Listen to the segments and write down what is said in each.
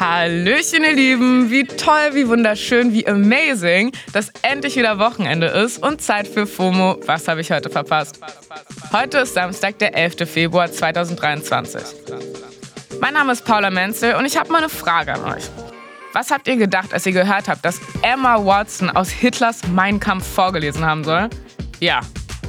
Hallöchen, ihr Lieben. Wie toll, wie wunderschön, wie amazing, dass endlich wieder Wochenende ist und Zeit für FOMO. Was habe ich heute verpasst? Heute ist Samstag, der 11. Februar 2023. Mein Name ist Paula Menzel und ich habe mal eine Frage an euch. Was habt ihr gedacht, als ihr gehört habt, dass Emma Watson aus Hitlers Mein Kampf vorgelesen haben soll? Ja,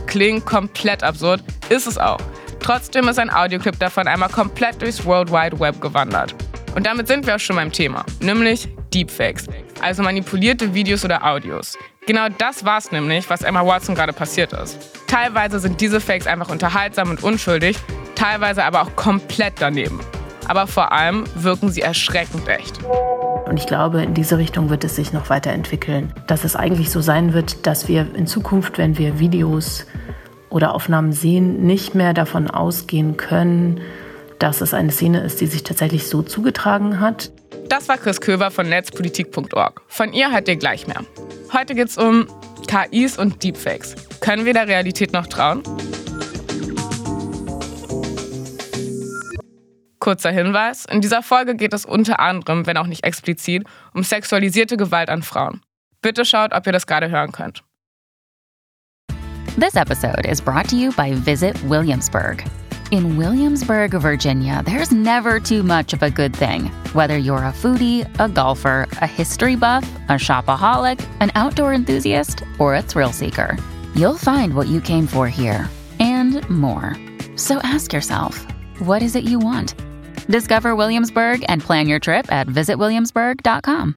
klingt komplett absurd, ist es auch. Trotzdem ist ein Audioclip davon einmal komplett durchs World Wide Web gewandert. Und damit sind wir auch schon beim Thema, nämlich Deepfakes, also manipulierte Videos oder Audios. Genau das war es nämlich, was Emma Watson gerade passiert ist. Teilweise sind diese Fakes einfach unterhaltsam und unschuldig, teilweise aber auch komplett daneben. Aber vor allem wirken sie erschreckend echt. Und ich glaube, in diese Richtung wird es sich noch weiterentwickeln. Dass es eigentlich so sein wird, dass wir in Zukunft, wenn wir Videos oder Aufnahmen sehen, nicht mehr davon ausgehen können, dass es eine Szene ist, die sich tatsächlich so zugetragen hat. Das war Chris Köver von netzpolitik.org. Von ihr hört ihr gleich mehr. Heute geht es um KIs und Deepfakes. Können wir der Realität noch trauen? Kurzer Hinweis: In dieser Folge geht es unter anderem, wenn auch nicht explizit, um sexualisierte Gewalt an Frauen. Bitte schaut, ob ihr das gerade hören könnt. This episode is brought to you by Visit Williamsburg. In Williamsburg, Virginia, there's never too much of a good thing. Whether you're a foodie, a golfer, a history buff, a shopaholic, an outdoor enthusiast, or a thrill seeker, you'll find what you came for here and more. So ask yourself, what is it you want? Discover Williamsburg and plan your trip at visitwilliamsburg.com.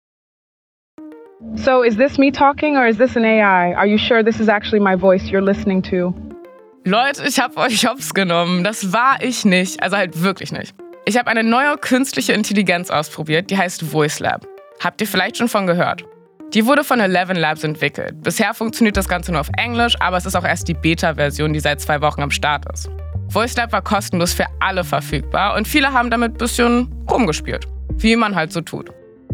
So, is this me talking or is this an AI? Are you sure this is actually my voice you're listening to? Leute, ich habe euch hops genommen. Das war ich nicht. Also halt wirklich nicht. Ich habe eine neue künstliche Intelligenz ausprobiert, die heißt Voice Lab. Habt ihr vielleicht schon von gehört? Die wurde von Eleven Labs entwickelt. Bisher funktioniert das Ganze nur auf Englisch, aber es ist auch erst die Beta-Version, die seit zwei Wochen am Start ist. Voice Lab war kostenlos für alle verfügbar und viele haben damit ein bisschen rumgespielt. Wie man halt so tut.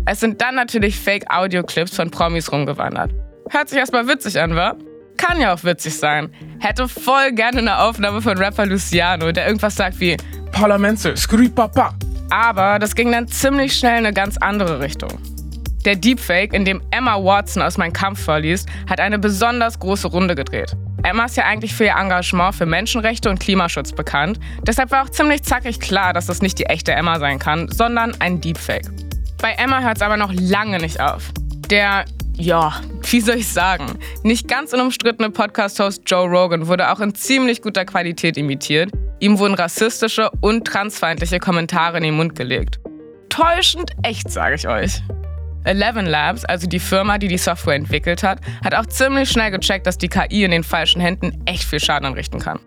Es sind dann natürlich Fake-Audio-Clips von Promis rumgewandert. Hört sich erstmal witzig an, wa? Kann ja auch witzig sein. Hätte voll gerne eine Aufnahme von Rapper Luciano, der irgendwas sagt wie Parlamente, Papa. Aber das ging dann ziemlich schnell in eine ganz andere Richtung. Der Deepfake, in dem Emma Watson aus Mein Kampf vorliest, hat eine besonders große Runde gedreht. Emma ist ja eigentlich für ihr Engagement für Menschenrechte und Klimaschutz bekannt. Deshalb war auch ziemlich zackig klar, dass das nicht die echte Emma sein kann, sondern ein Deepfake. Bei Emma hört es aber noch lange nicht auf. Der ja, wie soll ich sagen, nicht ganz unumstrittene Podcast-Host Joe Rogan wurde auch in ziemlich guter Qualität imitiert. Ihm wurden rassistische und transfeindliche Kommentare in den Mund gelegt. Täuschend echt, sage ich euch. Eleven Labs, also die Firma, die die Software entwickelt hat, hat auch ziemlich schnell gecheckt, dass die KI in den falschen Händen echt viel Schaden anrichten kann.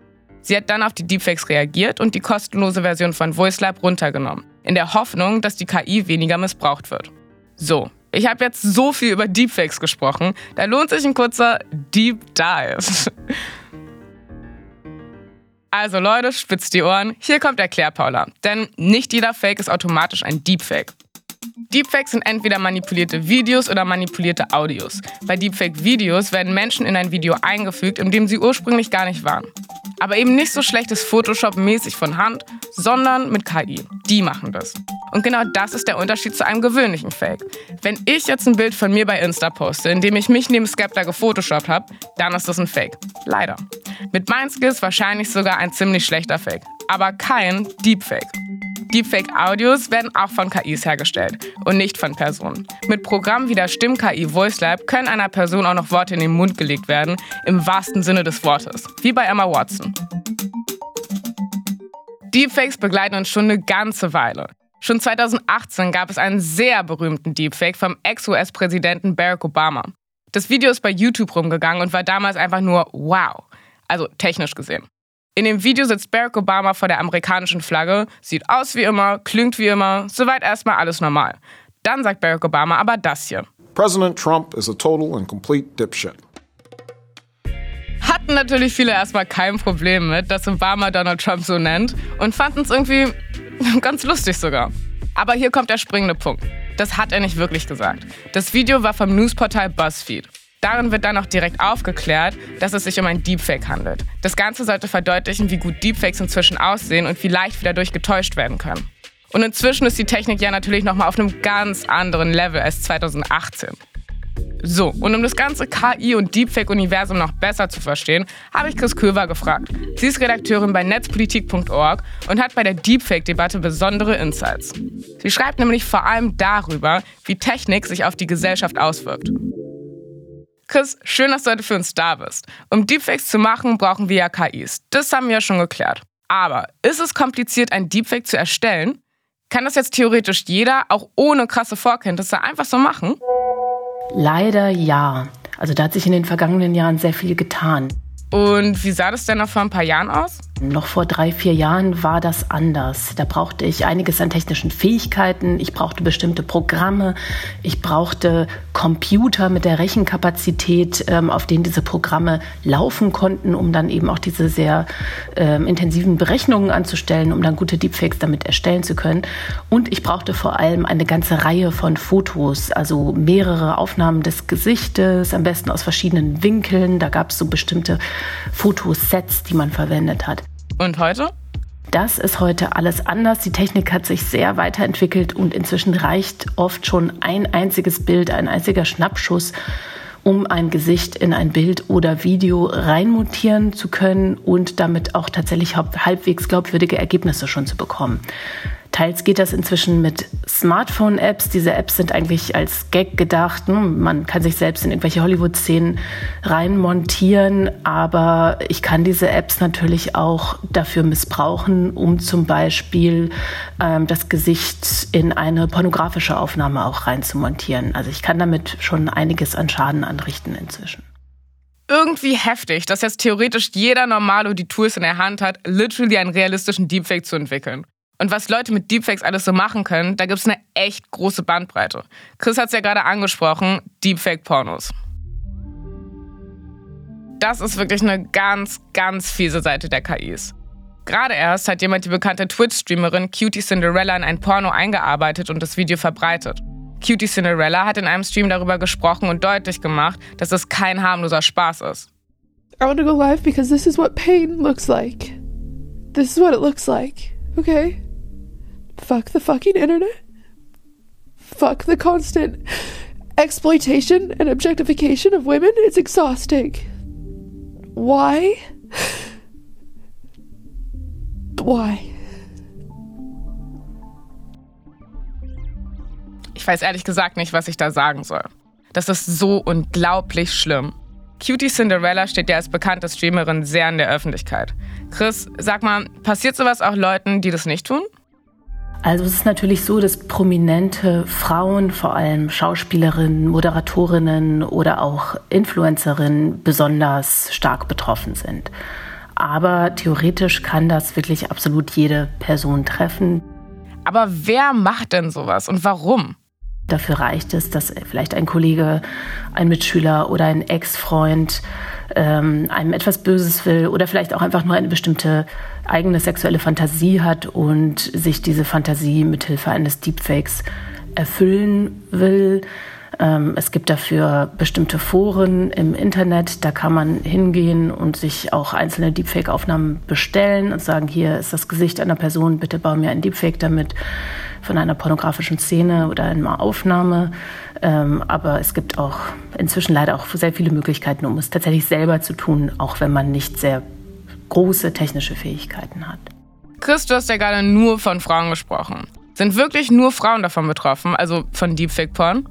Sie hat dann auf die Deepfakes reagiert und die kostenlose Version von VoiceLab runtergenommen, in der Hoffnung, dass die KI weniger missbraucht wird. So, ich habe jetzt so viel über Deepfakes gesprochen, da lohnt sich ein kurzer Deep Dive. Also Leute, spitzt die Ohren, hier kommt Erklär Paula. Denn nicht jeder Fake ist automatisch ein Deepfake. Deepfakes sind entweder manipulierte Videos oder manipulierte Audios. Bei Deepfake-Videos werden Menschen in ein Video eingefügt, in dem sie ursprünglich gar nicht waren. Aber eben nicht so schlechtes Photoshop-mäßig von Hand, sondern mit KI. Die machen das. Und genau das ist der Unterschied zu einem gewöhnlichen Fake. Wenn ich jetzt ein Bild von mir bei Insta poste, in dem ich mich neben Skepta gefotoshoppt habe, dann ist das ein Fake. Leider. Mit meinen Skills wahrscheinlich sogar ein ziemlich schlechter Fake. Aber kein Deepfake. Deepfake-Audios werden auch von KIs hergestellt und nicht von Personen. Mit Programmen wie der Stimm-KI VoiceLab können einer Person auch noch Worte in den Mund gelegt werden, im wahrsten Sinne des Wortes, wie bei Emma Watson. Deepfakes begleiten uns schon eine ganze Weile. Schon 2018 gab es einen sehr berühmten Deepfake vom Ex-US-Präsidenten Barack Obama. Das Video ist bei YouTube rumgegangen und war damals einfach nur wow, also technisch gesehen. In dem Video sitzt Barack Obama vor der amerikanischen Flagge, sieht aus wie immer, klingt wie immer, soweit erstmal alles normal. Dann sagt Barack Obama aber das hier. President Trump is a total and complete dipshit. Hatten natürlich viele erstmal kein Problem mit, dass Obama Donald Trump so nennt und fanden es irgendwie ganz lustig sogar. Aber hier kommt der springende Punkt. Das hat er nicht wirklich gesagt. Das Video war vom Newsportal BuzzFeed. Darin wird dann auch direkt aufgeklärt, dass es sich um ein Deepfake handelt. Das Ganze sollte verdeutlichen, wie gut Deepfakes inzwischen aussehen und wie leicht wir dadurch getäuscht werden können. Und inzwischen ist die Technik ja natürlich nochmal auf einem ganz anderen Level als 2018. So, und um das ganze KI- und Deepfake-Universum noch besser zu verstehen, habe ich Chris Köver gefragt. Sie ist Redakteurin bei netzpolitik.org und hat bei der Deepfake-Debatte besondere Insights. Sie schreibt nämlich vor allem darüber, wie Technik sich auf die Gesellschaft auswirkt. Chris, schön, dass du heute für uns da bist. Um Deepfakes zu machen, brauchen wir ja KIs. Das haben wir ja schon geklärt. Aber ist es kompliziert, ein Deepfake zu erstellen? Kann das jetzt theoretisch jeder, auch ohne krasse Vorkenntnisse, einfach so machen? Leider ja. Also da hat sich in den vergangenen Jahren sehr viel getan. Und wie sah das denn noch vor ein paar Jahren aus? Noch vor drei, vier Jahren war das anders. Da brauchte ich einiges an technischen Fähigkeiten. Ich brauchte bestimmte Programme. Ich brauchte Computer mit der Rechenkapazität, ähm, auf denen diese Programme laufen konnten, um dann eben auch diese sehr ähm, intensiven Berechnungen anzustellen, um dann gute Deepfakes damit erstellen zu können. Und ich brauchte vor allem eine ganze Reihe von Fotos, also mehrere Aufnahmen des Gesichtes, am besten aus verschiedenen Winkeln. Da gab es so bestimmte Fotosets, die man verwendet hat. Und heute? Das ist heute alles anders. Die Technik hat sich sehr weiterentwickelt und inzwischen reicht oft schon ein einziges Bild, ein einziger Schnappschuss, um ein Gesicht in ein Bild oder Video reinmontieren zu können und damit auch tatsächlich halbwegs glaubwürdige Ergebnisse schon zu bekommen. Teils geht das inzwischen mit Smartphone-Apps. Diese Apps sind eigentlich als Gag gedacht. Hm, man kann sich selbst in irgendwelche Hollywood-Szenen reinmontieren, aber ich kann diese Apps natürlich auch dafür missbrauchen, um zum Beispiel ähm, das Gesicht in eine pornografische Aufnahme auch reinzumontieren. Also ich kann damit schon einiges an Schaden anrichten inzwischen irgendwie heftig, dass jetzt theoretisch jeder Normalo die Tools in der Hand hat, literally einen realistischen Deepfake zu entwickeln. Und was Leute mit Deepfakes alles so machen können, da gibt es eine echt große Bandbreite. Chris hat es ja gerade angesprochen, Deepfake-Pornos. Das ist wirklich eine ganz, ganz fiese Seite der KIs. Gerade erst hat jemand die bekannte Twitch-Streamerin Cutie Cinderella in ein Porno eingearbeitet und das Video verbreitet. Cutie Cinderella hat in einem Stream darüber gesprochen und deutlich gemacht, dass es kein harmloser Spaß ist. I want to go live because this is what pain looks like. This is what it looks like. Okay? Fuck the fucking internet. Fuck the constant exploitation and objectification of women. It's exhausting. Why? Why? Ich weiß ehrlich gesagt nicht, was ich da sagen soll. Das ist so unglaublich schlimm. Cutie Cinderella steht ja als bekannte Streamerin sehr in der Öffentlichkeit. Chris, sag mal, passiert sowas auch Leuten, die das nicht tun? Also es ist natürlich so, dass prominente Frauen, vor allem Schauspielerinnen, Moderatorinnen oder auch Influencerinnen besonders stark betroffen sind. Aber theoretisch kann das wirklich absolut jede Person treffen. Aber wer macht denn sowas und warum? Dafür reicht es, dass vielleicht ein Kollege, ein Mitschüler oder ein Ex-Freund ähm, einem etwas Böses will oder vielleicht auch einfach nur eine bestimmte eigene sexuelle Fantasie hat und sich diese Fantasie mithilfe eines Deepfakes erfüllen will. Ähm, es gibt dafür bestimmte Foren im Internet, da kann man hingehen und sich auch einzelne Deepfake-Aufnahmen bestellen und sagen, hier ist das Gesicht einer Person, bitte bau mir ein Deepfake damit von einer pornografischen Szene oder einer Aufnahme. Ähm, aber es gibt auch inzwischen leider auch sehr viele Möglichkeiten, um es tatsächlich selber zu tun, auch wenn man nicht sehr große technische Fähigkeiten hat. Chris, du hast ja gerade nur von Frauen gesprochen. Sind wirklich nur Frauen davon betroffen, also von Deepfake-Porn?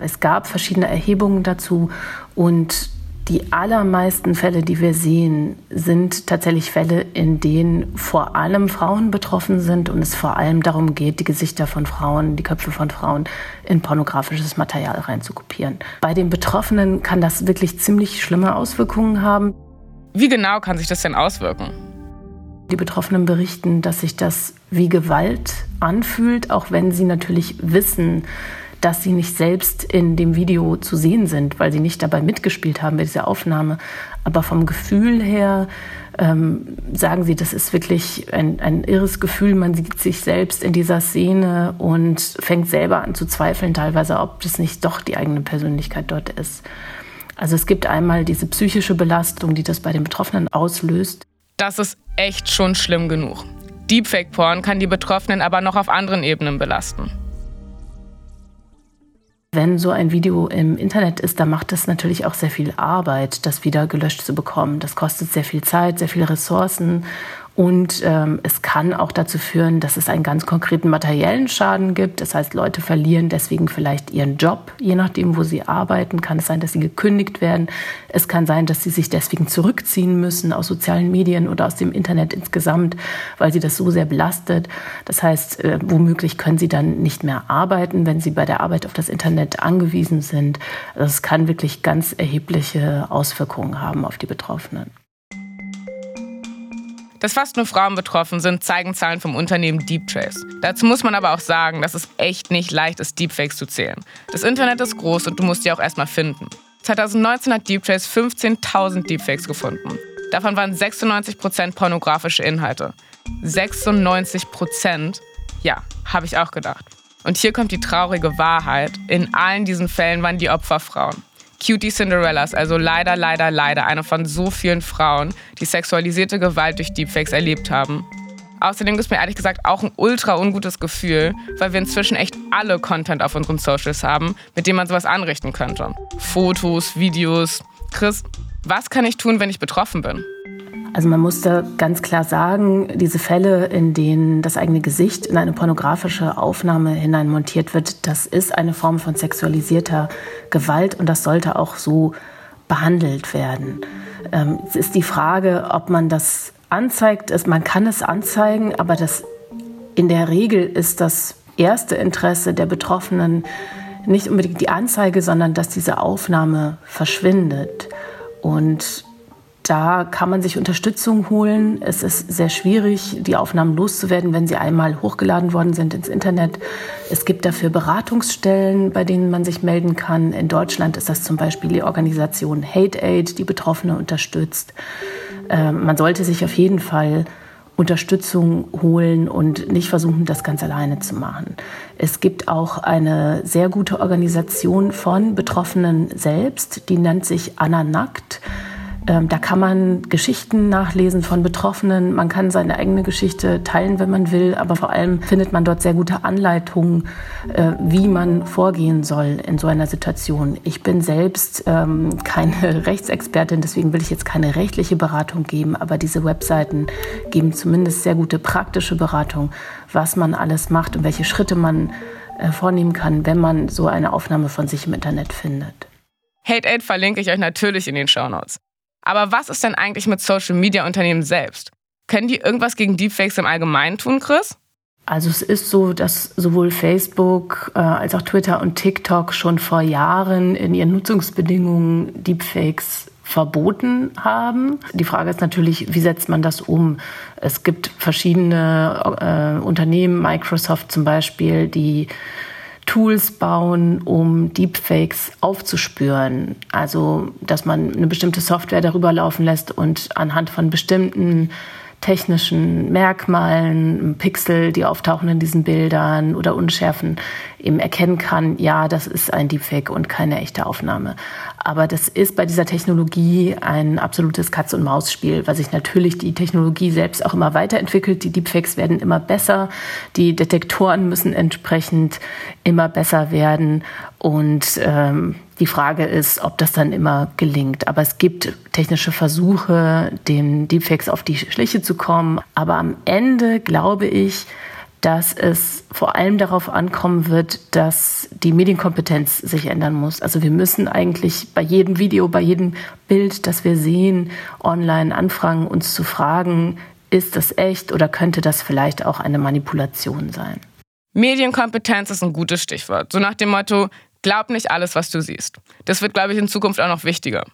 Es gab verschiedene Erhebungen dazu und die allermeisten Fälle, die wir sehen, sind tatsächlich Fälle, in denen vor allem Frauen betroffen sind und es vor allem darum geht, die Gesichter von Frauen, die Köpfe von Frauen in pornografisches Material reinzukopieren. Bei den Betroffenen kann das wirklich ziemlich schlimme Auswirkungen haben. Wie genau kann sich das denn auswirken? Die Betroffenen berichten, dass sich das wie Gewalt anfühlt, auch wenn sie natürlich wissen, dass sie nicht selbst in dem Video zu sehen sind, weil sie nicht dabei mitgespielt haben bei dieser Aufnahme. Aber vom Gefühl her ähm, sagen sie, das ist wirklich ein, ein irres Gefühl. Man sieht sich selbst in dieser Szene und fängt selber an zu zweifeln, teilweise, ob das nicht doch die eigene Persönlichkeit dort ist. Also es gibt einmal diese psychische Belastung, die das bei den Betroffenen auslöst. Das ist echt schon schlimm genug. Deepfake-Porn kann die Betroffenen aber noch auf anderen Ebenen belasten. Wenn so ein Video im Internet ist, dann macht es natürlich auch sehr viel Arbeit, das wieder gelöscht zu bekommen. Das kostet sehr viel Zeit, sehr viele Ressourcen und ähm, es kann auch dazu führen, dass es einen ganz konkreten materiellen Schaden gibt. Das heißt, Leute verlieren deswegen vielleicht ihren Job, je nachdem, wo sie arbeiten. Kann es sein, dass sie gekündigt werden. Es kann sein, dass sie sich deswegen zurückziehen müssen aus sozialen Medien oder aus dem Internet insgesamt, weil sie das so sehr belastet. Das heißt, äh, womöglich können sie dann nicht mehr arbeiten, wenn sie bei der Arbeit auf das Internet angewiesen sind. Also es kann wirklich ganz erhebliche Auswirkungen haben auf die Betroffenen. Dass fast nur Frauen betroffen sind, zeigen Zahlen vom Unternehmen DeepTrace. Dazu muss man aber auch sagen, dass es echt nicht leicht ist, Deepfakes zu zählen. Das Internet ist groß und du musst die auch erstmal finden. 2019 hat DeepTrace 15.000 Deepfakes gefunden. Davon waren 96% pornografische Inhalte. 96%? Ja, habe ich auch gedacht. Und hier kommt die traurige Wahrheit. In allen diesen Fällen waren die Opfer Frauen. Cutie Cinderellas, also leider, leider, leider eine von so vielen Frauen, die sexualisierte Gewalt durch Deepfakes erlebt haben. Außerdem gibt es mir ehrlich gesagt auch ein ultra ungutes Gefühl, weil wir inzwischen echt alle Content auf unseren Socials haben, mit dem man sowas anrichten könnte. Fotos, Videos. Chris, was kann ich tun, wenn ich betroffen bin? Also man muss da ganz klar sagen, diese Fälle, in denen das eigene Gesicht in eine pornografische Aufnahme hineinmontiert wird, das ist eine Form von sexualisierter Gewalt und das sollte auch so behandelt werden. Ähm, es ist die Frage, ob man das anzeigt. Man kann es anzeigen, aber das, in der Regel ist das erste Interesse der Betroffenen nicht unbedingt die Anzeige, sondern dass diese Aufnahme verschwindet. Und da kann man sich Unterstützung holen. Es ist sehr schwierig, die Aufnahmen loszuwerden, wenn sie einmal hochgeladen worden sind ins Internet. Es gibt dafür Beratungsstellen, bei denen man sich melden kann. In Deutschland ist das zum Beispiel die Organisation Hate Aid, die Betroffene unterstützt. Ähm, man sollte sich auf jeden Fall Unterstützung holen und nicht versuchen, das ganz alleine zu machen. Es gibt auch eine sehr gute Organisation von Betroffenen selbst, die nennt sich Anna Nackt. Ähm, da kann man Geschichten nachlesen von Betroffenen. Man kann seine eigene Geschichte teilen, wenn man will. Aber vor allem findet man dort sehr gute Anleitungen, äh, wie man vorgehen soll in so einer Situation. Ich bin selbst ähm, keine Rechtsexpertin, deswegen will ich jetzt keine rechtliche Beratung geben. Aber diese Webseiten geben zumindest sehr gute praktische Beratung, was man alles macht und welche Schritte man äh, vornehmen kann, wenn man so eine Aufnahme von sich im Internet findet. Hate Aid verlinke ich euch natürlich in den Show Notes. Aber was ist denn eigentlich mit Social Media Unternehmen selbst? Können die irgendwas gegen Deepfakes im Allgemeinen tun, Chris? Also es ist so, dass sowohl Facebook äh, als auch Twitter und TikTok schon vor Jahren in ihren Nutzungsbedingungen Deepfakes verboten haben. Die Frage ist natürlich, wie setzt man das um? Es gibt verschiedene äh, Unternehmen, Microsoft zum Beispiel, die Tools bauen, um Deepfakes aufzuspüren. Also, dass man eine bestimmte Software darüber laufen lässt und anhand von bestimmten technischen Merkmalen, Pixel, die auftauchen in diesen Bildern oder Unschärfen, eben erkennen kann, ja, das ist ein Deepfake und keine echte Aufnahme. Aber das ist bei dieser Technologie ein absolutes Katz-und-Maus-Spiel, weil sich natürlich die Technologie selbst auch immer weiterentwickelt. Die Deepfakes werden immer besser, die Detektoren müssen entsprechend immer besser werden und ähm, die Frage ist, ob das dann immer gelingt. Aber es gibt technische Versuche, den Deepfakes auf die Schliche zu kommen. Aber am Ende glaube ich, dass es vor allem darauf ankommen wird, dass die Medienkompetenz sich ändern muss. Also wir müssen eigentlich bei jedem Video, bei jedem Bild, das wir sehen, online anfangen, uns zu fragen, ist das echt oder könnte das vielleicht auch eine Manipulation sein? Medienkompetenz ist ein gutes Stichwort. So nach dem Motto, glaub nicht alles, was du siehst. Das wird, glaube ich, in Zukunft auch noch wichtiger.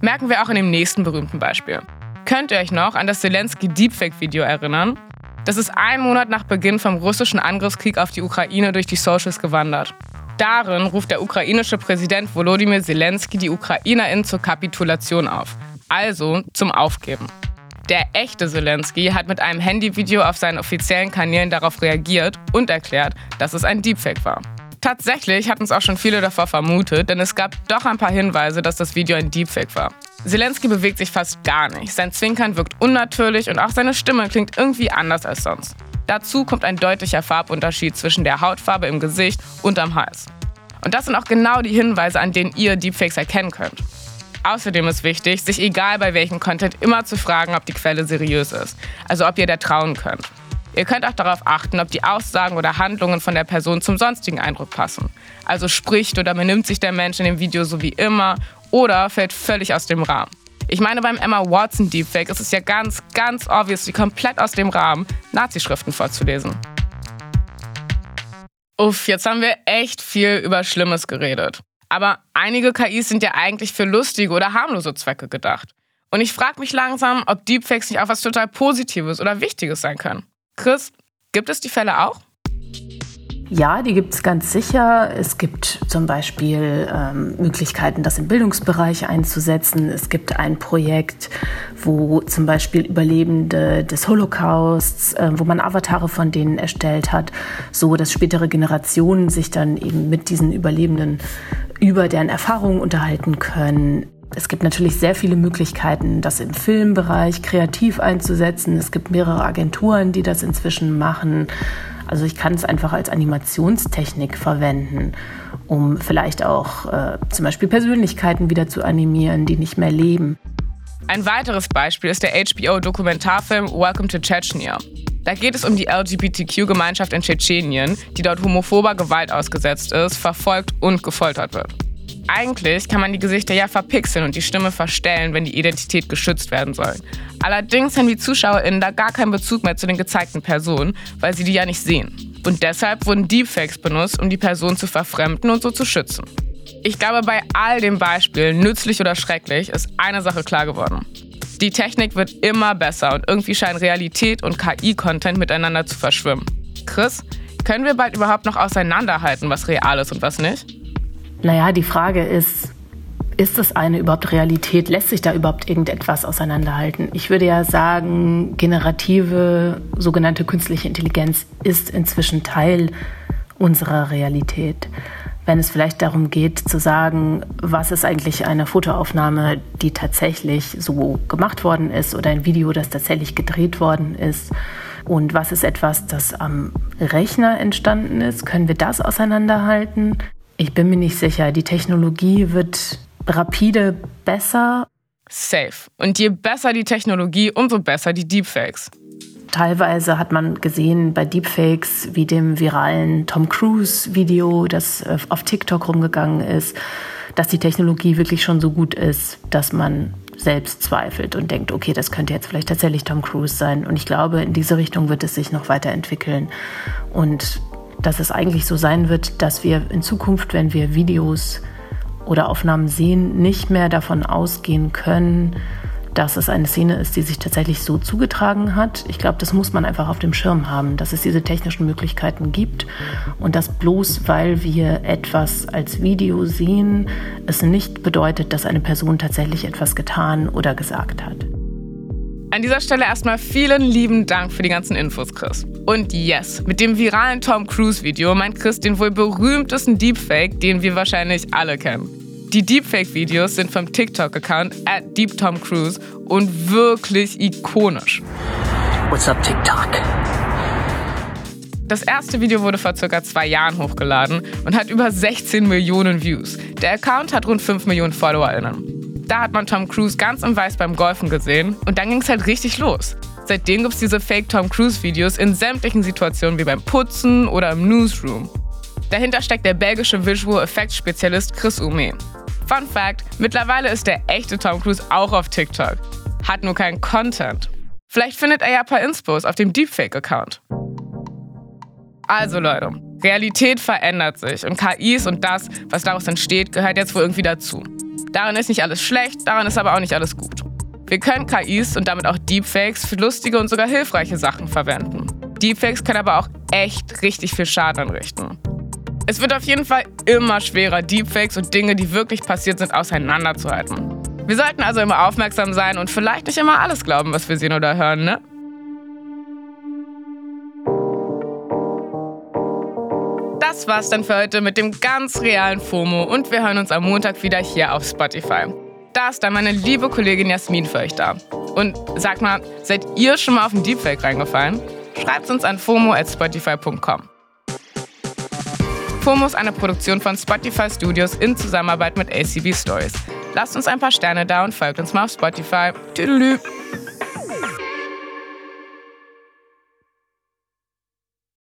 Merken wir auch in dem nächsten berühmten Beispiel. Könnt ihr euch noch an das Zelensky Deepfake-Video erinnern? Das ist ein Monat nach Beginn vom russischen Angriffskrieg auf die Ukraine durch die Socials gewandert. Darin ruft der ukrainische Präsident Volodymyr Zelensky die UkrainerInnen zur Kapitulation auf, also zum Aufgeben. Der echte Zelensky hat mit einem Handyvideo auf seinen offiziellen Kanälen darauf reagiert und erklärt, dass es ein Deepfake war. Tatsächlich hatten es auch schon viele davor vermutet, denn es gab doch ein paar Hinweise, dass das Video ein Deepfake war. Zelensky bewegt sich fast gar nicht. Sein Zwinkern wirkt unnatürlich und auch seine Stimme klingt irgendwie anders als sonst. Dazu kommt ein deutlicher Farbunterschied zwischen der Hautfarbe im Gesicht und am Hals. Und das sind auch genau die Hinweise, an denen ihr Deepfakes erkennen könnt. Außerdem ist wichtig, sich egal bei welchem Content immer zu fragen, ob die Quelle seriös ist, also ob ihr der trauen könnt. Ihr könnt auch darauf achten, ob die Aussagen oder Handlungen von der Person zum sonstigen Eindruck passen. Also spricht oder benimmt sich der Mensch in dem Video so wie immer oder fällt völlig aus dem Rahmen. Ich meine, beim Emma Watson Deepfake ist es ja ganz, ganz obviously komplett aus dem Rahmen, Nazi-Schriften vorzulesen. Uff, jetzt haben wir echt viel über Schlimmes geredet. Aber einige KIs sind ja eigentlich für lustige oder harmlose Zwecke gedacht. Und ich frage mich langsam, ob Deepfakes nicht auch was total Positives oder Wichtiges sein können. Chris, gibt es die Fälle auch? Ja, die gibt es ganz sicher. Es gibt zum Beispiel ähm, Möglichkeiten, das im Bildungsbereich einzusetzen. Es gibt ein Projekt, wo zum Beispiel Überlebende des Holocausts, äh, wo man Avatare von denen erstellt hat, so dass spätere Generationen sich dann eben mit diesen Überlebenden über deren Erfahrungen unterhalten können. Es gibt natürlich sehr viele Möglichkeiten, das im Filmbereich kreativ einzusetzen. Es gibt mehrere Agenturen, die das inzwischen machen. Also ich kann es einfach als Animationstechnik verwenden, um vielleicht auch äh, zum Beispiel Persönlichkeiten wieder zu animieren, die nicht mehr leben. Ein weiteres Beispiel ist der HBO-Dokumentarfilm Welcome to Chechnya. Da geht es um die LGBTQ-Gemeinschaft in Tschetschenien, die dort homophober Gewalt ausgesetzt ist, verfolgt und gefoltert wird. Eigentlich kann man die Gesichter ja verpixeln und die Stimme verstellen, wenn die Identität geschützt werden soll. Allerdings haben die ZuschauerInnen da gar keinen Bezug mehr zu den gezeigten Personen, weil sie die ja nicht sehen. Und deshalb wurden Deepfakes benutzt, um die Person zu verfremden und so zu schützen. Ich glaube, bei all den Beispielen, nützlich oder schrecklich, ist eine Sache klar geworden. Die Technik wird immer besser und irgendwie scheinen Realität und KI-Content miteinander zu verschwimmen. Chris, können wir bald überhaupt noch auseinanderhalten, was real ist und was nicht? Naja, die Frage ist, ist das eine überhaupt Realität? Lässt sich da überhaupt irgendetwas auseinanderhalten? Ich würde ja sagen, generative, sogenannte künstliche Intelligenz ist inzwischen Teil unserer Realität. Wenn es vielleicht darum geht zu sagen, was ist eigentlich eine Fotoaufnahme, die tatsächlich so gemacht worden ist oder ein Video, das tatsächlich gedreht worden ist und was ist etwas, das am Rechner entstanden ist, können wir das auseinanderhalten? Ich bin mir nicht sicher. Die Technologie wird rapide besser. Safe. Und je besser die Technologie, umso besser die Deepfakes. Teilweise hat man gesehen bei Deepfakes wie dem viralen Tom Cruise-Video, das äh, auf TikTok rumgegangen ist, dass die Technologie wirklich schon so gut ist, dass man selbst zweifelt und denkt, okay, das könnte jetzt vielleicht tatsächlich Tom Cruise sein. Und ich glaube, in diese Richtung wird es sich noch weiterentwickeln. Und dass es eigentlich so sein wird, dass wir in Zukunft, wenn wir Videos oder Aufnahmen sehen, nicht mehr davon ausgehen können, dass es eine Szene ist, die sich tatsächlich so zugetragen hat. Ich glaube, das muss man einfach auf dem Schirm haben, dass es diese technischen Möglichkeiten gibt und dass bloß weil wir etwas als Video sehen, es nicht bedeutet, dass eine Person tatsächlich etwas getan oder gesagt hat. An dieser Stelle erstmal vielen lieben Dank für die ganzen Infos, Chris. Und yes, mit dem viralen Tom Cruise-Video meint Chris den wohl berühmtesten Deepfake, den wir wahrscheinlich alle kennen. Die Deepfake-Videos sind vom TikTok-Account at DeepTomCruise und wirklich ikonisch. What's up, TikTok? Das erste Video wurde vor circa zwei Jahren hochgeladen und hat über 16 Millionen Views. Der Account hat rund 5 Millionen FollowerInnen. Da hat man Tom Cruise ganz im Weiß beim Golfen gesehen und dann ging es halt richtig los. Seitdem gibt es diese Fake Tom Cruise Videos in sämtlichen Situationen wie beim Putzen oder im Newsroom. Dahinter steckt der belgische Visual Effects Spezialist Chris Ume. Fun Fact: Mittlerweile ist der echte Tom Cruise auch auf TikTok. Hat nur keinen Content. Vielleicht findet er ja ein paar Inspos auf dem Deepfake-Account. Also Leute, Realität verändert sich und KIs und das, was daraus entsteht, gehört jetzt wohl irgendwie dazu. Daran ist nicht alles schlecht, daran ist aber auch nicht alles gut. Wir können KIs und damit auch Deepfakes für lustige und sogar hilfreiche Sachen verwenden. Deepfakes können aber auch echt richtig viel Schaden anrichten. Es wird auf jeden Fall immer schwerer, Deepfakes und Dinge, die wirklich passiert sind, auseinanderzuhalten. Wir sollten also immer aufmerksam sein und vielleicht nicht immer alles glauben, was wir sehen oder hören, ne? Das war's dann für heute mit dem ganz realen FOMO und wir hören uns am Montag wieder hier auf Spotify. Da ist dann meine liebe Kollegin Jasmin für euch da. Und sag mal, seid ihr schon mal auf den Deepfake reingefallen? Schreibt uns an fomo@spotify.com. FOMO ist eine Produktion von Spotify Studios in Zusammenarbeit mit ACB Stories. Lasst uns ein paar Sterne da und folgt uns mal auf Spotify. Tüdelü.